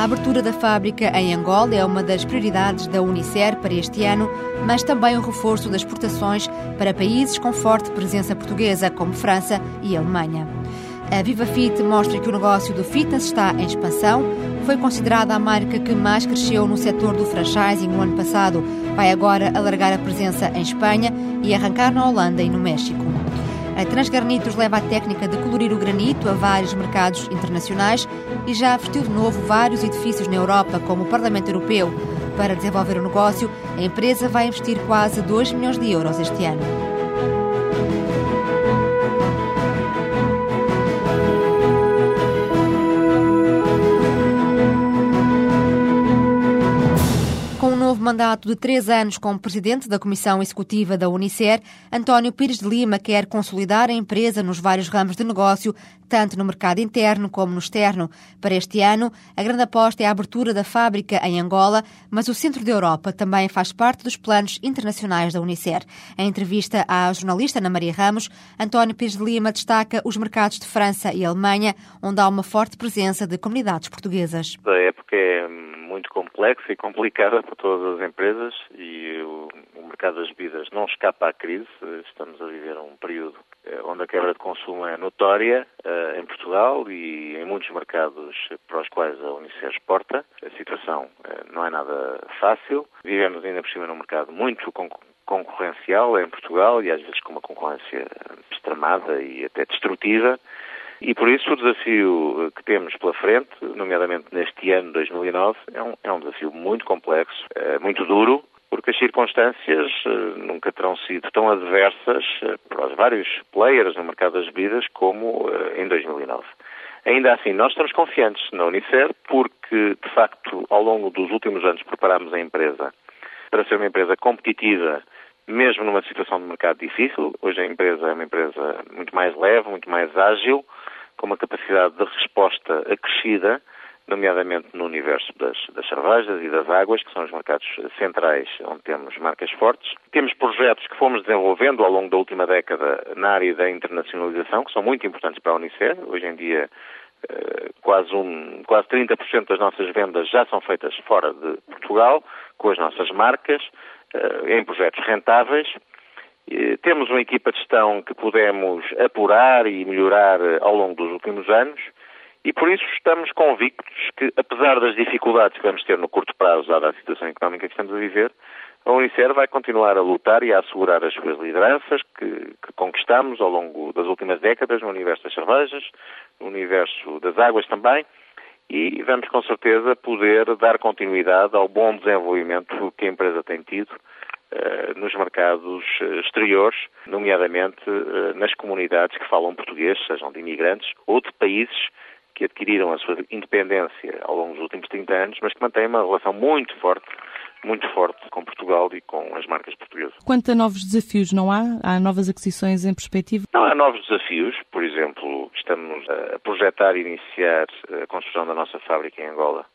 A abertura da fábrica em Angola é uma das prioridades da Unicer para este ano, mas também o reforço das exportações para países com forte presença portuguesa, como França e Alemanha. A Viva Fit mostra que o negócio do fitness está em expansão. Foi considerada a marca que mais cresceu no setor do franchising no ano passado. Vai agora alargar a presença em Espanha e arrancar na Holanda e no México. A Transgranitos leva a técnica de colorir o granito a vários mercados internacionais e já vestiu de novo vários edifícios na Europa, como o Parlamento Europeu. Para desenvolver o negócio, a empresa vai investir quase 2 milhões de euros este ano. Mandato de três anos como presidente da Comissão Executiva da Unicer, António Pires de Lima quer consolidar a empresa nos vários ramos de negócio, tanto no mercado interno como no externo. Para este ano, a grande aposta é a abertura da fábrica em Angola, mas o centro da Europa também faz parte dos planos internacionais da Unicer. Em entrevista à jornalista Ana Maria Ramos, António Pires de Lima destaca os mercados de França e Alemanha, onde há uma forte presença de comunidades portuguesas. A época é muito complexa e complicada para todas as empresas e o, o, mercado das bebidas não escapa à crise. Estamos a viver um período eh, onde a quebra de consumo é notória uh, em Portugal e em muitos mercados para os quais a Unicef exporta. A situação uh, não é nada fácil. Vivemos ainda por cima num mercado muito concorrencial em Portugal e às vezes com uma concorrência extremada e até destrutiva. E por isso o desafio eh, que temos pela frente, nomeadamente neste ano 2009, é um, é um desafio muito complexo, é muito duro, porque as circunstâncias eh, nunca terão sido tão adversas para os vários players no mercado das bebidas como em 2009. Ainda assim, nós estamos confiantes na Unicer porque, de facto, ao longo dos últimos anos preparámos a empresa para ser uma empresa competitiva mesmo numa situação de mercado difícil. Hoje a empresa é uma empresa muito mais leve, muito mais ágil, com uma capacidade de resposta acrescida, nomeadamente no universo das, das cervejas e das águas, que são os mercados centrais onde temos marcas fortes. Temos projetos que fomos desenvolvendo ao longo da última década na área da internacionalização, que são muito importantes para a Unicef. Hoje em dia, quase, um, quase 30% das nossas vendas já são feitas fora de Portugal, com as nossas marcas, eh, em projetos rentáveis. Temos uma equipa de gestão que pudemos apurar e melhorar eh, ao longo dos últimos anos. E por isso estamos convictos que, apesar das dificuldades que vamos ter no curto prazo, dada a situação económica que estamos a viver, a Unicer vai continuar a lutar e a assegurar as suas lideranças que, que conquistamos ao longo das últimas décadas no universo das cervejas, no universo das águas também, e vamos com certeza poder dar continuidade ao bom desenvolvimento que a empresa tem tido eh, nos mercados eh, exteriores, nomeadamente eh, nas comunidades que falam português, sejam de imigrantes ou de países que adquiriram a sua independência ao longo dos últimos 30 anos, mas que mantêm uma relação muito forte muito forte com Portugal e com as marcas portuguesas. Quanto a novos desafios, não há? Há novas aquisições em perspectiva? Não, há novos desafios. Por exemplo, estamos a projetar e iniciar a construção da nossa fábrica em Angola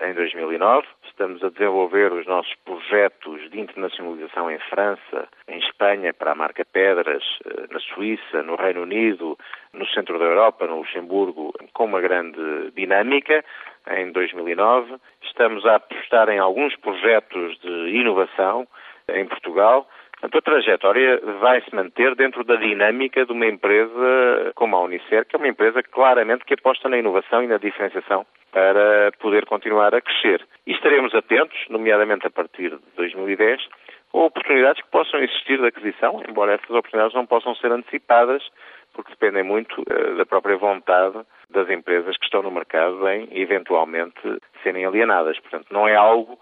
em 2009. Estamos a desenvolver os nossos projetos de internacionalização em França, em Espanha, para a marca Pedras, eh, na Suíça, no Reino Unido, no centro da Europa, no Luxemburgo, com uma grande dinâmica em 2009. Estamos a apostar em alguns projetos de inovação em Portugal. A trajetória vai se manter dentro da dinâmica de uma empresa como a Unicer, que é uma empresa claramente que aposta na inovação e na diferenciação para poder continuar a crescer. E estaremos atentos, nomeadamente a partir de 2010, a oportunidades que possam existir de aquisição, embora essas oportunidades não possam ser antecipadas, porque dependem muito uh, da própria vontade das empresas que estão no mercado em, eventualmente, serem alienadas. Portanto, não é algo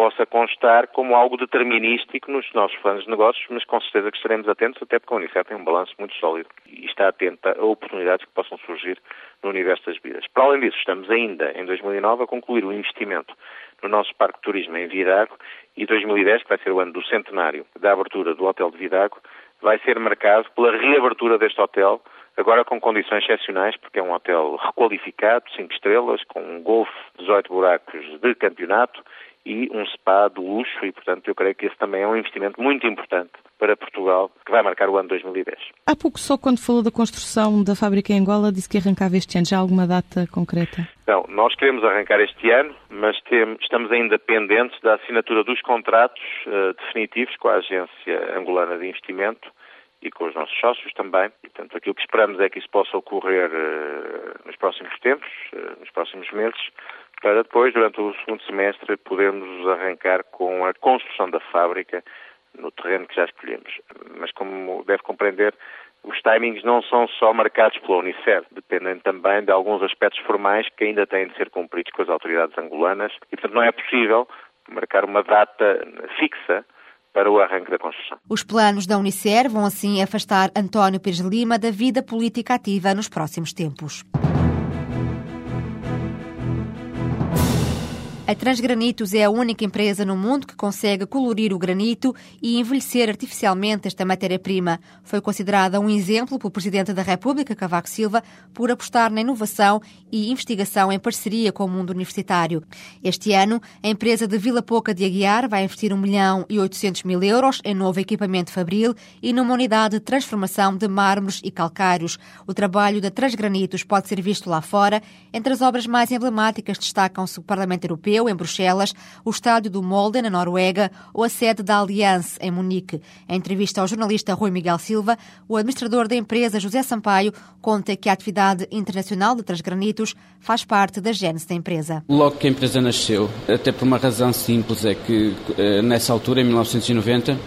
possa constar como algo determinístico nos nossos planos de negócios, mas com certeza que estaremos atentos, até porque a Unicef tem um balanço muito sólido e está atenta a oportunidades que possam surgir no universo das vidas. Para além disso, estamos ainda, em 2009, a concluir o investimento no nosso Parque de Turismo em Vidago e 2010, que vai ser o ano do centenário da abertura do Hotel de Vidago, vai ser marcado pela reabertura deste hotel agora com condições excepcionais, porque é um hotel requalificado, 5 estrelas, com um golfe 18 buracos de campeonato e um spa de luxo e, portanto, eu creio que esse também é um investimento muito importante para Portugal, que vai marcar o ano 2010. Há pouco só quando falou da construção da fábrica em Angola disse que arrancava este ano. Já há alguma data concreta? Não, nós queremos arrancar este ano, mas temos, estamos ainda pendentes da assinatura dos contratos uh, definitivos com a Agência Angolana de Investimento e com os nossos sócios também. Portanto, aquilo que esperamos é que isso possa ocorrer uh, nos próximos tempos, uh, nos próximos meses, para depois, durante o segundo semestre, podermos arrancar com a construção da fábrica no terreno que já escolhemos. Mas, como deve compreender, os timings não são só marcados pela Unicef, dependem também de alguns aspectos formais que ainda têm de ser cumpridos com as autoridades angolanas e, portanto, não é possível marcar uma data fixa para o arranque da construção. Os planos da Unicer vão assim afastar António Pires Lima da vida política ativa nos próximos tempos. A Transgranitos é a única empresa no mundo que consegue colorir o granito e envelhecer artificialmente esta matéria-prima. Foi considerada um exemplo pelo Presidente da República, Cavaco Silva, por apostar na inovação e investigação em parceria com o mundo universitário. Este ano, a empresa de Vila Pouca de Aguiar vai investir 1 milhão e 800 mil euros em novo equipamento fabril e numa unidade de transformação de mármores e calcários. O trabalho da Transgranitos pode ser visto lá fora. Entre as obras mais emblemáticas destacam-se o Parlamento Europeu, em Bruxelas, o estádio do Molde, na Noruega, ou a sede da Allianz, em Munique. Em entrevista ao jornalista Rui Miguel Silva, o administrador da empresa, José Sampaio, conta que a atividade internacional de Transgranitos faz parte da gênese da empresa. Logo que a empresa nasceu, até por uma razão simples, é que eh, nessa altura, em 1990,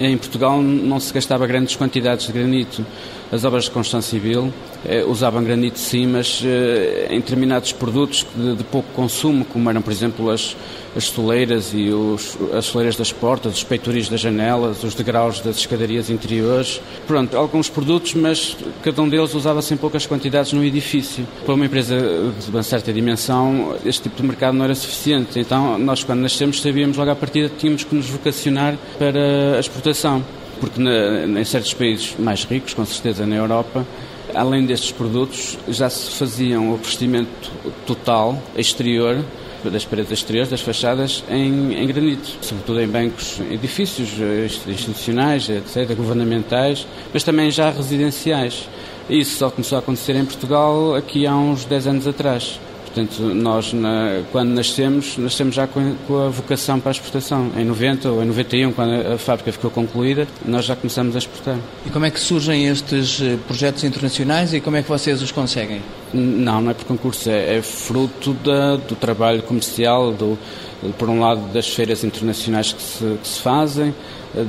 em Portugal não se gastava grandes quantidades de granito. As obras de construção civil eh, usavam granito sim, mas eh, em determinados produtos de, de, pouco consumo, como eram, por exemplo, as, as soleiras e os, as soleiras das portas, os peitoris das janelas, os degraus das escadarias interiores. Pronto, alguns produtos, mas cada um deles usava-se em poucas quantidades no edifício. Para uma empresa de uma certa dimensão, este tipo de mercado não era suficiente. Então, nós, quando nascemos, sabíamos logo à partida que tínhamos que nos vocacionar para a exportação. Porque na, em certos países mais ricos, com certeza na Europa, além destes produtos, já se faziam o revestimento total, exterior, das paredes exteriores, das fachadas, em, em granito, sobretudo em bancos, edifícios eh, institucionais, etc., governamentais, mas também já residenciais. Isso só começou a acontecer em Portugal aqui há uns 10 anos atrás. Portanto, nós, na, quando nascemos, nascemos já com, com, a vocação para a exportação. Em 90 ou em 91, quando a fábrica ficou concluída, nós já começamos a exportar. E como é que surgem estes eh, projetos internacionais e como é que vocês os conseguem? Não, não é por concurso, é, é fruto da, do trabalho comercial, do, por um lado das feiras internacionais que se, que se fazem,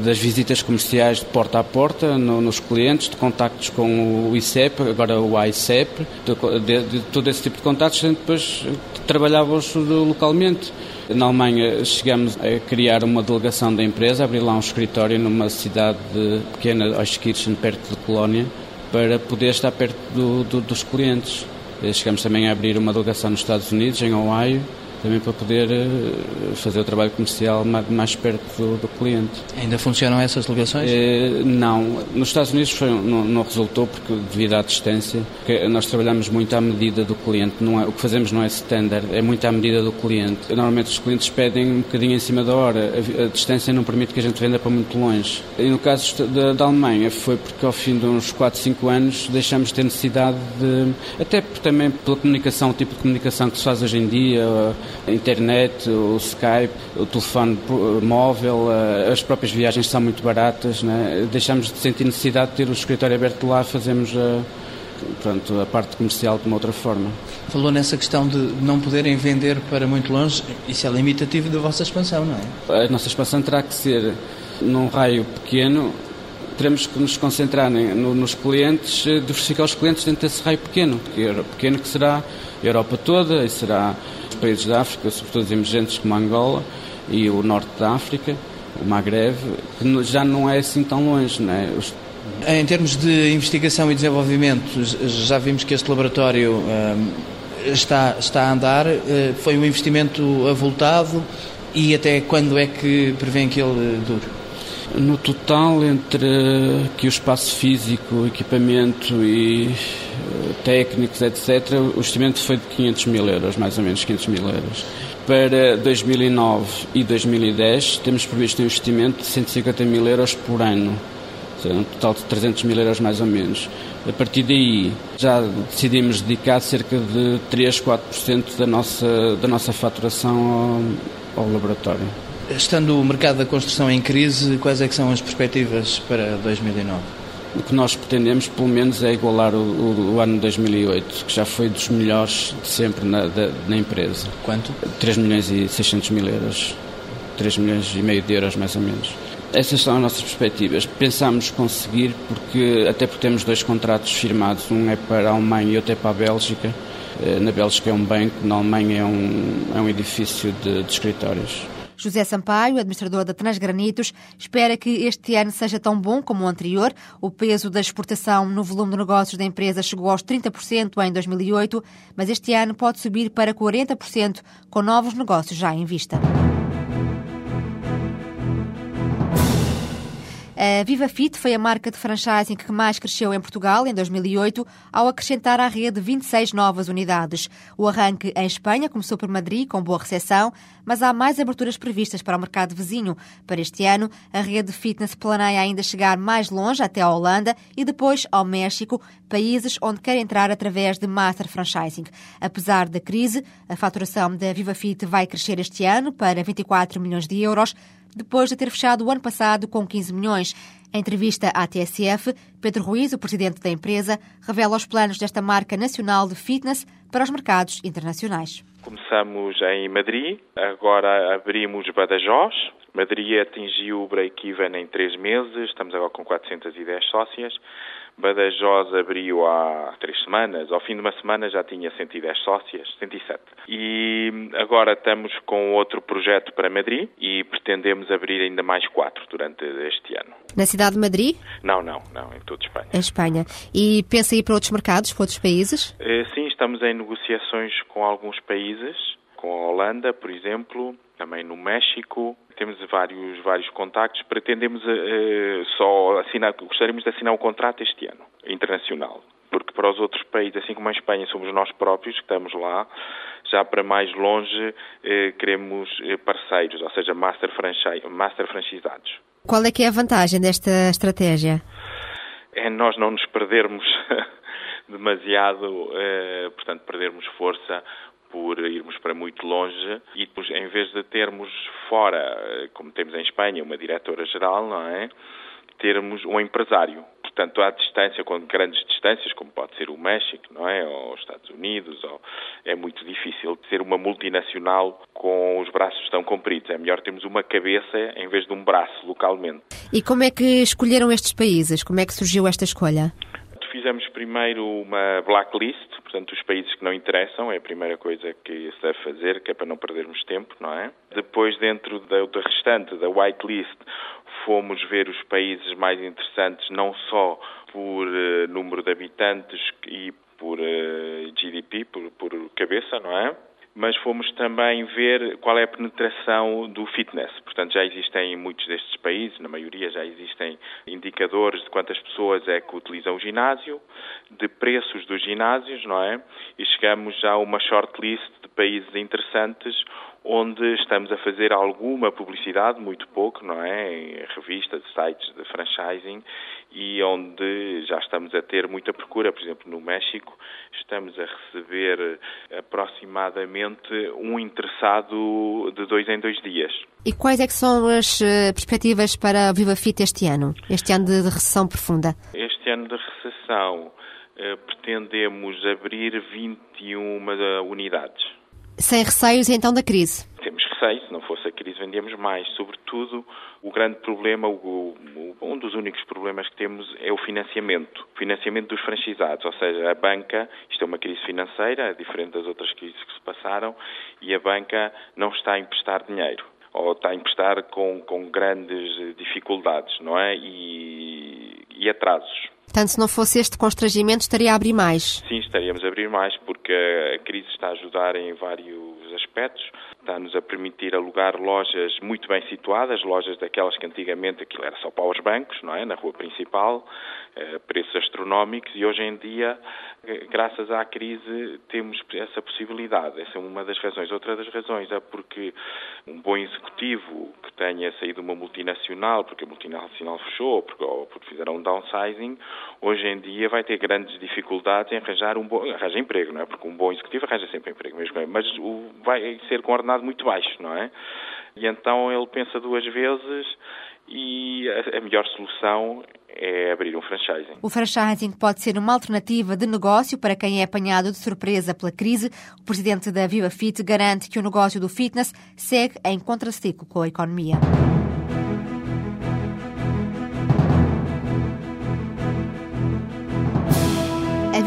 das visitas comerciais de porta a porta no, nos clientes, de contactos com o ICEP, agora o ICEP, de, de, de todo esse tipo de contactos, depois trabalhávamos localmente. Na Alemanha chegamos a criar uma delegação da empresa, abrir lá um escritório numa cidade pequena, Euskirchen, perto de Colónia, para poder estar perto do, do, dos clientes. Chegamos também a abrir uma delegação nos Estados Unidos, em Ohio, também para poder eh, fazer o trabalho comercial mais perto do, do cliente. Ainda funcionam essas ligações? Eh, não. Nos Estados Unidos foi, não, não, resultou porque devido à distância, nós trabalhamos muito à medida do cliente. Não é, o que fazemos não é standard, é muito à medida do cliente. Normalmente os clientes pedem um bocadinho em cima da hora. A, a distância não permite que a gente venda para muito longe. E no caso da, da Alemanha foi porque ao fim de uns 4, 5 anos deixamos de ter necessidade de, até também pela comunicação, o tipo de comunicação que se faz hoje em dia, a internet, o Skype, o telefone móvel, eh, as próprias viagens são muito baratas, né? deixamos de sentir necessidade de ter o escritório aberto lá, fazemos a, eh, pronto, a parte comercial de uma outra forma. Falou nessa questão de não poderem vender para muito longe, isso é limitativo da vossa expansão, não é? A nossa expansão terá que ser num raio pequeno, teremos que nos concentrar nos clientes, eh, diversificar os clientes dentro desse raio pequeno, pequeno que será a Europa toda e será países da África, sobretudo os emergentes como Angola e o norte da África, o Maghreb, que já não é assim tão longe. É? Os... Em termos de investigação e desenvolvimento, já vimos que este laboratório hum, está, está a andar. Uh, foi um investimento avultado e até quando é que prevêem que ele dure? No total, entre que o espaço físico, equipamento e técnicos, etc., o investimento foi de 500 mil euros, mais ou menos 500 mil euros. Para 2009 e 2010 temos previsto um investimento de 150 mil euros por ano, um total de 300 mil euros mais ou menos. A partir daí já decidimos dedicar cerca de 3, 4% da nossa, da nossa faturação ao, ao laboratório. Estando o mercado da construção em crise, quais é que são as perspectivas para 2009? O que nós pretendemos, pelo menos, é igualar o, o, o ano 2008, que já foi dos melhores de sempre na, da, na empresa. Quanto? 3 milhões e 600 mil euros. 3 milhões e meio de euros, mais ou menos. Essas são as nossas perspectivas. Pensamos conseguir, porque até porque temos dois contratos firmados, um é para a Alemanha e outro é para a Bélgica. Eh, na Bélgica é um banco, na Alemanha é um, é um edifício de, de escritórios. José Sampaio, administrador da Transgranitos, espera que este ano seja tão bom como o anterior. O peso da exportação no volume de negócios da empresa chegou aos 30% em 2008, mas este ano pode subir para 40%, com novos negócios já em vista. A Viva Fit foi a marca de franchising que mais cresceu em Portugal em 2008, ao acrescentar à rede 26 novas unidades. O arranque em Espanha começou por Madrid, com boa recepção, mas há mais aberturas previstas para o mercado vizinho. Para este ano, a rede fitness planeia ainda chegar mais longe, até a Holanda e depois ao México, países onde quer entrar através de Master Franchising. Apesar da crise, a faturação da Viva Fit vai crescer este ano para 24 milhões de euros, depois de ter fechado o ano passado com 15 milhões. Em entrevista à TSF, Pedro Ruiz, o presidente da empresa, revela os planos desta marca nacional de fitness para os mercados internacionais. Começamos em Madrid, agora abrimos Badajoz. Madrid atingiu o break-even em três meses, estamos agora com 410 sócias. Badajoz abriu há três semanas, ao fim de uma semana já tinha 110 sócias, 107. E agora estamos com outro projeto para Madrid e pretendemos abrir ainda mais quatro durante este ano. Na cidade de Madrid? Não, não, não, em toda Espanha. Em Espanha. E pensa ir para outros mercados, para outros países? Eh, sim, estamos em negociações com alguns países, com a Holanda, por exemplo, também no México. Temos vários, vários contactos. Pretendemos uh, só assinar, gostaríamos de assinar um contrato este ano, internacional. Porque para os outros países, assim como a Espanha, somos nós próprios que estamos lá. Já para mais longe, uh, queremos parceiros, ou seja, master, franchise, master franchisados. Qual é que é a vantagem desta estratégia? É nós não nos perdermos demasiado, uh, portanto, perdermos força por irmos para muito longe e depois, em vez de termos fora, como temos em Espanha, uma diretora-geral, não é? Termos um empresário. Portanto, à distância, com grandes distâncias, como pode ser o México, não é? Ou os Estados Unidos, ou... é muito difícil ser uma multinacional com os braços tão compridos. É melhor termos uma cabeça em vez de um braço localmente. E como é que escolheram estes países? Como é que surgiu esta escolha? Fizemos primeiro uma blacklist, portanto, os países que não interessam, é a primeira coisa que se deve fazer, que é para não perdermos tempo, não é? Depois, dentro da, da restante, da whitelist, fomos ver os países mais interessantes, não só por uh, número de habitantes e por uh, GDP, por, por cabeça, não é? Mas fomos também ver qual é a penetração do fitness. Portanto, já existem em muitos destes países, na maioria já existem indicadores de quantas pessoas é que utilizam o ginásio, de preços dos ginásios, não é? E chegamos já a uma shortlist de países interessantes onde estamos a fazer alguma publicidade, muito pouco, não é? Em revistas, sites de franchising e onde já estamos a ter muita procura. Por exemplo, no México, estamos a receber aproximadamente um interessado de dois em dois dias. E quais é que são as eh, perspectivas para a Viva Fit este ano, este ano de recessão profunda? Este ano de recessão eh, pretendemos abrir 21 eh, unidades. Sem receios então da crise? Temos receio, se não fosse a crise vendíamos mais. Sobretudo, o grande problema, o, o, um dos únicos problemas que temos é o financiamento. O financiamento dos franchisados, ou seja, a banca, isto é uma crise financeira, diferente das outras crises que se passaram, e a banca não está a emprestar dinheiro ou está a emprestar com, com grandes dificuldades, não é? E, e atrasos. Portanto, se não fosse este constrangimento, estaria a abrir mais? Sim, estaríamos a abrir mais, porque a crise está a ajudar em vários aspectos. Está-nos a permitir alugar lojas muito bem situadas, lojas daquelas que antigamente aquilo era só para os bancos, não é? Na rua principal, eh, preços astronómicos e hoje em dia, eh, graças à crise, temos essa possibilidade. Essa é uma das razões. Outra das razões é porque um bom executivo que tenha saído uma multinacional, porque a multinacional fechou, porque, ou porque fizeram um downsizing, hoje em dia vai ter grandes dificuldades em arranjar um bom, arranja emprego, não é? Porque um bom executivo arranja sempre emprego, mesmo, mas o, vai ser com ordenado muito baixo, não é? E então ele pensa duas vezes e a, melhor solução é abrir um franchising. O franchising pode ser uma alternativa de negócio para quem é apanhado de surpresa pela crise. O presidente da Viva Fit garante que o negócio do fitness segue em contraciclo com a economia.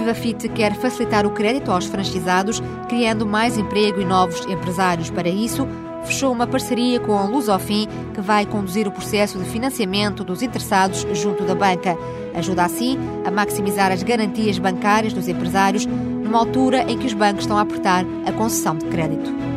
A Viva Fit quer facilitar o crédito aos franchisados, criando mais emprego e novos empresários. Para isso, fechou uma parceria com a Lusofin, que vai conduzir o processo de financiamento dos interessados junto da banca. Ajuda assim a maximizar as garantias bancárias dos empresários numa altura em que os bancos estão a apertar a concessão de crédito.